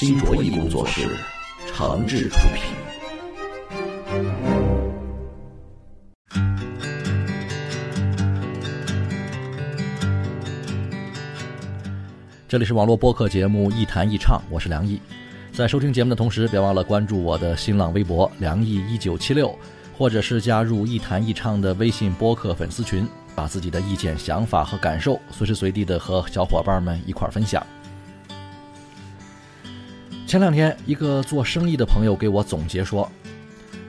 新卓艺工作室，长治出品。这里是网络播客节目《一弹一唱》，我是梁毅。在收听节目的同时，别忘了关注我的新浪微博“梁毅一九七六”，或者是加入“一弹一唱”的微信播客粉丝群，把自己的意见、想法和感受随时随地的和小伙伴们一块儿分享。前两天，一个做生意的朋友给我总结说：“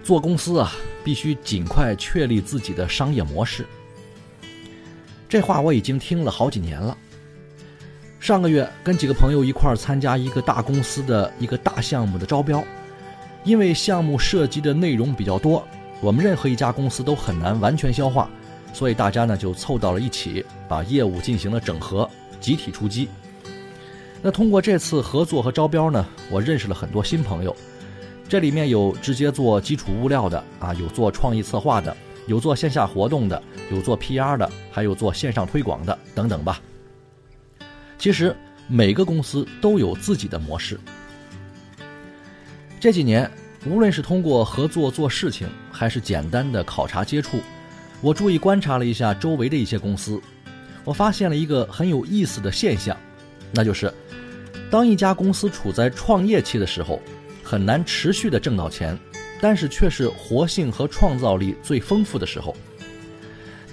做公司啊，必须尽快确立自己的商业模式。”这话我已经听了好几年了。上个月跟几个朋友一块参加一个大公司的一个大项目的招标，因为项目涉及的内容比较多，我们任何一家公司都很难完全消化，所以大家呢就凑到了一起，把业务进行了整合，集体出击。那通过这次合作和招标呢，我认识了很多新朋友。这里面有直接做基础物料的啊，有做创意策划的，有做线下活动的，有做 PR 的，还有做线上推广的等等吧。其实每个公司都有自己的模式。这几年，无论是通过合作做事情，还是简单的考察接触，我注意观察了一下周围的一些公司，我发现了一个很有意思的现象，那就是。当一家公司处在创业期的时候，很难持续的挣到钱，但是却是活性和创造力最丰富的时候。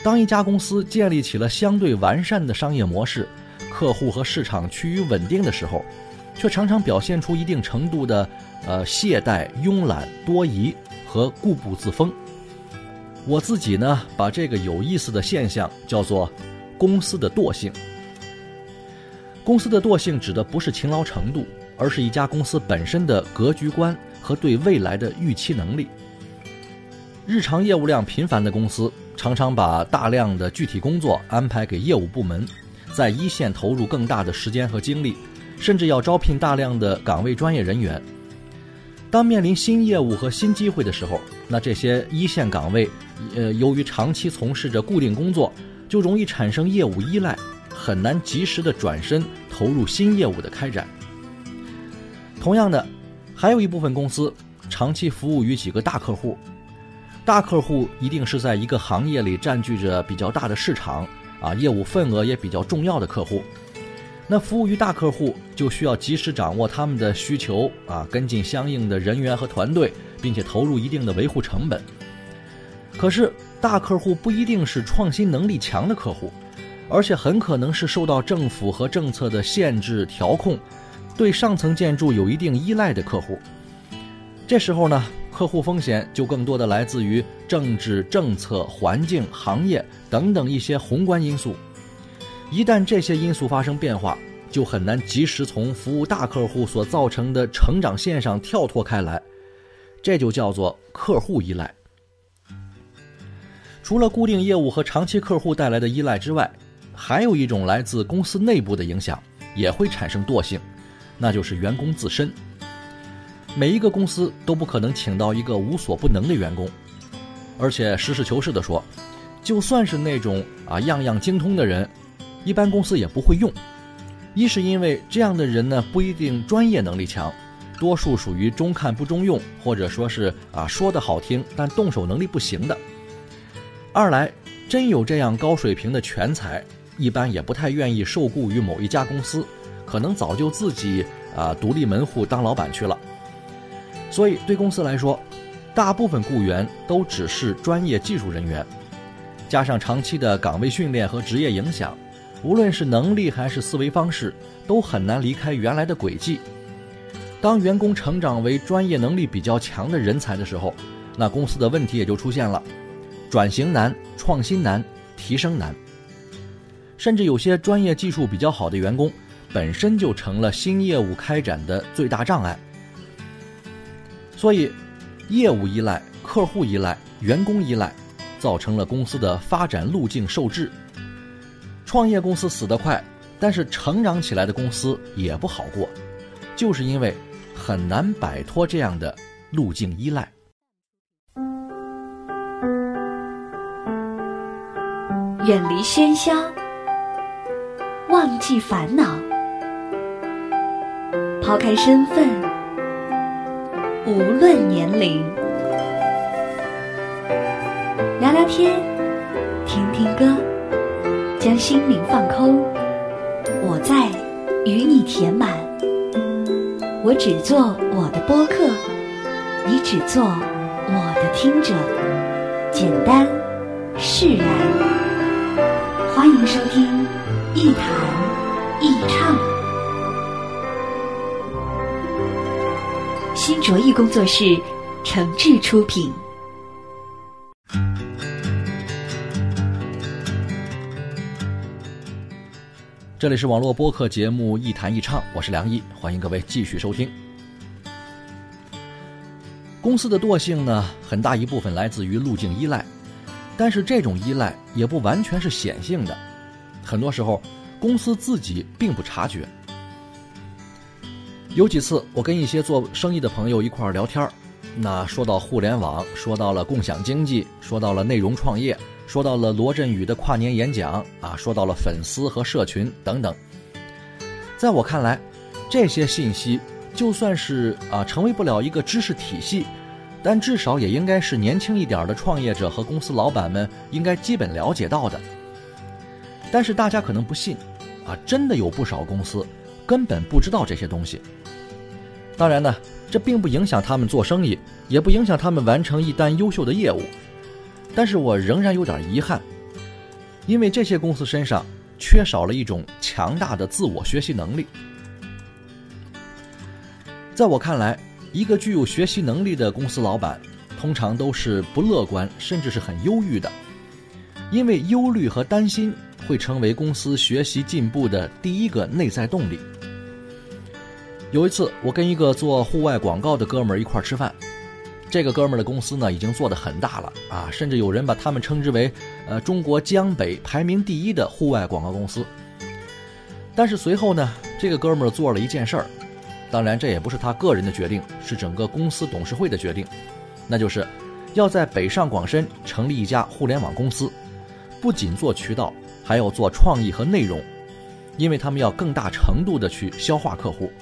当一家公司建立起了相对完善的商业模式，客户和市场趋于稳定的时候，却常常表现出一定程度的呃懈怠、慵懒、多疑和固步自封。我自己呢，把这个有意思的现象叫做公司的惰性。公司的惰性指的不是勤劳程度，而是一家公司本身的格局观和对未来的预期能力。日常业务量频繁的公司，常常把大量的具体工作安排给业务部门，在一线投入更大的时间和精力，甚至要招聘大量的岗位专业人员。当面临新业务和新机会的时候，那这些一线岗位，呃，由于长期从事着固定工作，就容易产生业务依赖。很难及时的转身投入新业务的开展。同样的，还有一部分公司长期服务于几个大客户，大客户一定是在一个行业里占据着比较大的市场啊，业务份额也比较重要的客户。那服务于大客户，就需要及时掌握他们的需求啊，跟进相应的人员和团队，并且投入一定的维护成本。可是，大客户不一定是创新能力强的客户。而且很可能是受到政府和政策的限制调控，对上层建筑有一定依赖的客户。这时候呢，客户风险就更多的来自于政治、政策、环境、行业等等一些宏观因素。一旦这些因素发生变化，就很难及时从服务大客户所造成的成长线上跳脱开来，这就叫做客户依赖。除了固定业务和长期客户带来的依赖之外，还有一种来自公司内部的影响，也会产生惰性，那就是员工自身。每一个公司都不可能请到一个无所不能的员工，而且实事求是的说，就算是那种啊样样精通的人，一般公司也不会用。一是因为这样的人呢不一定专业能力强，多数属于中看不中用，或者说是啊说的好听但动手能力不行的。二来，真有这样高水平的全才。一般也不太愿意受雇于某一家公司，可能早就自己啊独立门户当老板去了。所以对公司来说，大部分雇员都只是专业技术人员，加上长期的岗位训练和职业影响，无论是能力还是思维方式，都很难离开原来的轨迹。当员工成长为专业能力比较强的人才的时候，那公司的问题也就出现了：转型难、创新难、提升难。甚至有些专业技术比较好的员工，本身就成了新业务开展的最大障碍。所以，业务依赖、客户依赖、员工依赖，造成了公司的发展路径受制。创业公司死得快，但是成长起来的公司也不好过，就是因为很难摆脱这样的路径依赖。远离喧嚣，忘记烦恼，抛开身份，无论年龄，聊聊天，听听歌，将心灵放空。我在，与你填满。我只做我的播客，你只做我的听者。简单，释然。欢迎收听《一谈一唱》，新卓艺工作室诚挚出品。这里是网络播客节目《一谈一唱》，我是梁毅，欢迎各位继续收听。公司的惰性呢，很大一部分来自于路径依赖。但是这种依赖也不完全是显性的，很多时候公司自己并不察觉。有几次我跟一些做生意的朋友一块儿聊天那说到互联网，说到了共享经济，说到了内容创业，说到了罗振宇的跨年演讲啊，说到了粉丝和社群等等。在我看来，这些信息就算是啊成为不了一个知识体系。但至少也应该是年轻一点的创业者和公司老板们应该基本了解到的。但是大家可能不信，啊，真的有不少公司根本不知道这些东西。当然呢，这并不影响他们做生意，也不影响他们完成一单优秀的业务。但是我仍然有点遗憾，因为这些公司身上缺少了一种强大的自我学习能力。在我看来。一个具有学习能力的公司老板，通常都是不乐观，甚至是很忧郁的，因为忧虑和担心会成为公司学习进步的第一个内在动力。有一次，我跟一个做户外广告的哥们儿一块儿吃饭，这个哥们儿的公司呢已经做得很大了啊，甚至有人把他们称之为呃中国江北排名第一的户外广告公司。但是随后呢，这个哥们儿做了一件事儿。当然，这也不是他个人的决定，是整个公司董事会的决定，那就是要在北上广深成立一家互联网公司，不仅做渠道，还要做创意和内容，因为他们要更大程度的去消化客户。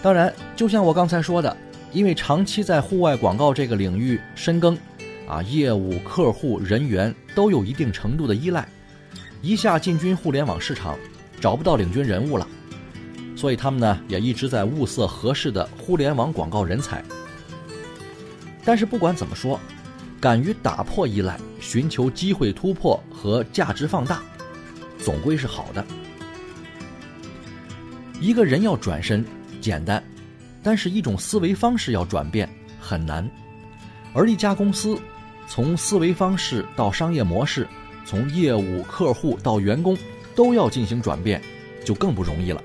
当然，就像我刚才说的，因为长期在户外广告这个领域深耕，啊，业务、客户、人员都有一定程度的依赖，一下进军互联网市场，找不到领军人物了。所以他们呢也一直在物色合适的互联网广告人才。但是不管怎么说，敢于打破依赖、寻求机会突破和价值放大，总归是好的。一个人要转身简单，但是一种思维方式要转变很难。而一家公司从思维方式到商业模式，从业务、客户到员工都要进行转变，就更不容易了。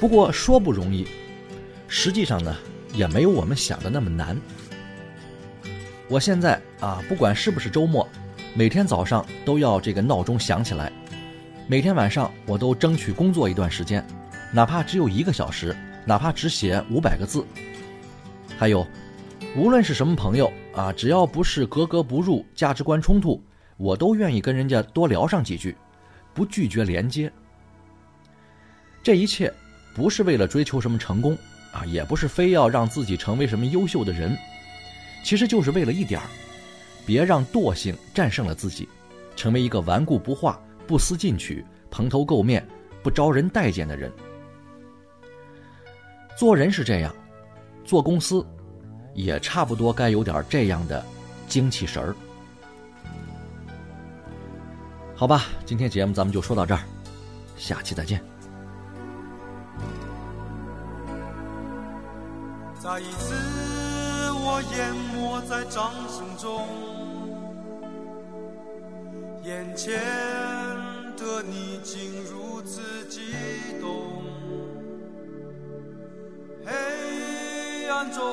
不过说不容易，实际上呢，也没有我们想的那么难。我现在啊，不管是不是周末，每天早上都要这个闹钟响起来，每天晚上我都争取工作一段时间，哪怕只有一个小时，哪怕只写五百个字。还有，无论是什么朋友啊，只要不是格格不入、价值观冲突，我都愿意跟人家多聊上几句，不拒绝连接。这一切。不是为了追求什么成功，啊，也不是非要让自己成为什么优秀的人，其实就是为了一点儿，别让惰性战胜了自己，成为一个顽固不化、不思进取、蓬头垢面、不招人待见的人。做人是这样，做公司，也差不多该有点这样的精气神儿。好吧，今天节目咱们就说到这儿，下期再见。再一次，我淹没在掌声中，眼前的你竟如此激动。黑暗中，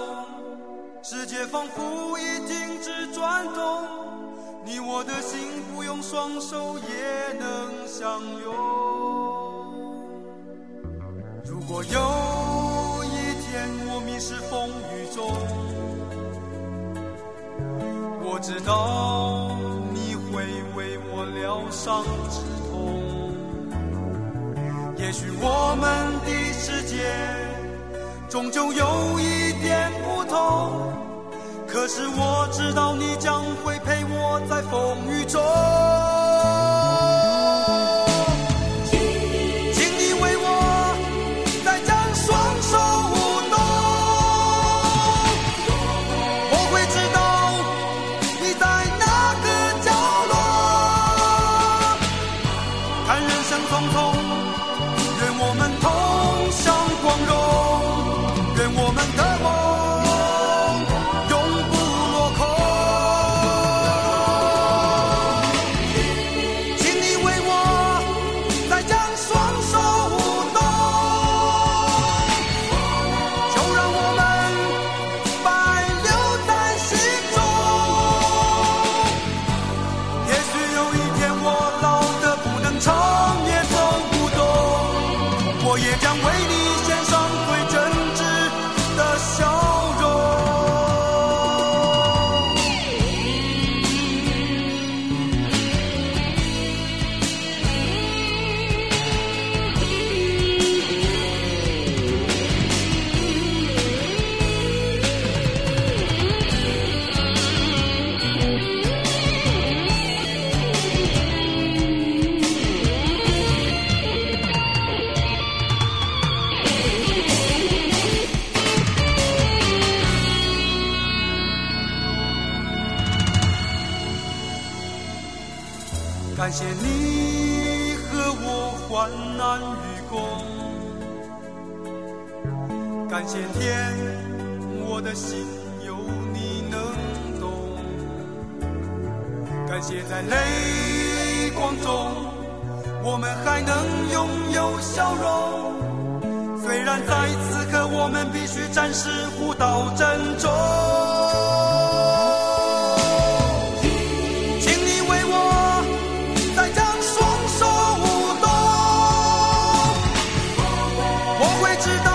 世界仿佛已停止转动，你我的心不用双手也能相拥。如果有一天我迷失风雨中。知道你会为我疗伤止痛，也许我们的世界终究有一点不同。可是我知道你将会陪我在风雨中。感谢天我的心有你能懂。感谢在泪光中我们还能拥有笑容。虽然在此刻我们必须暂时互道珍重。请你为我再将双手舞动。我会知道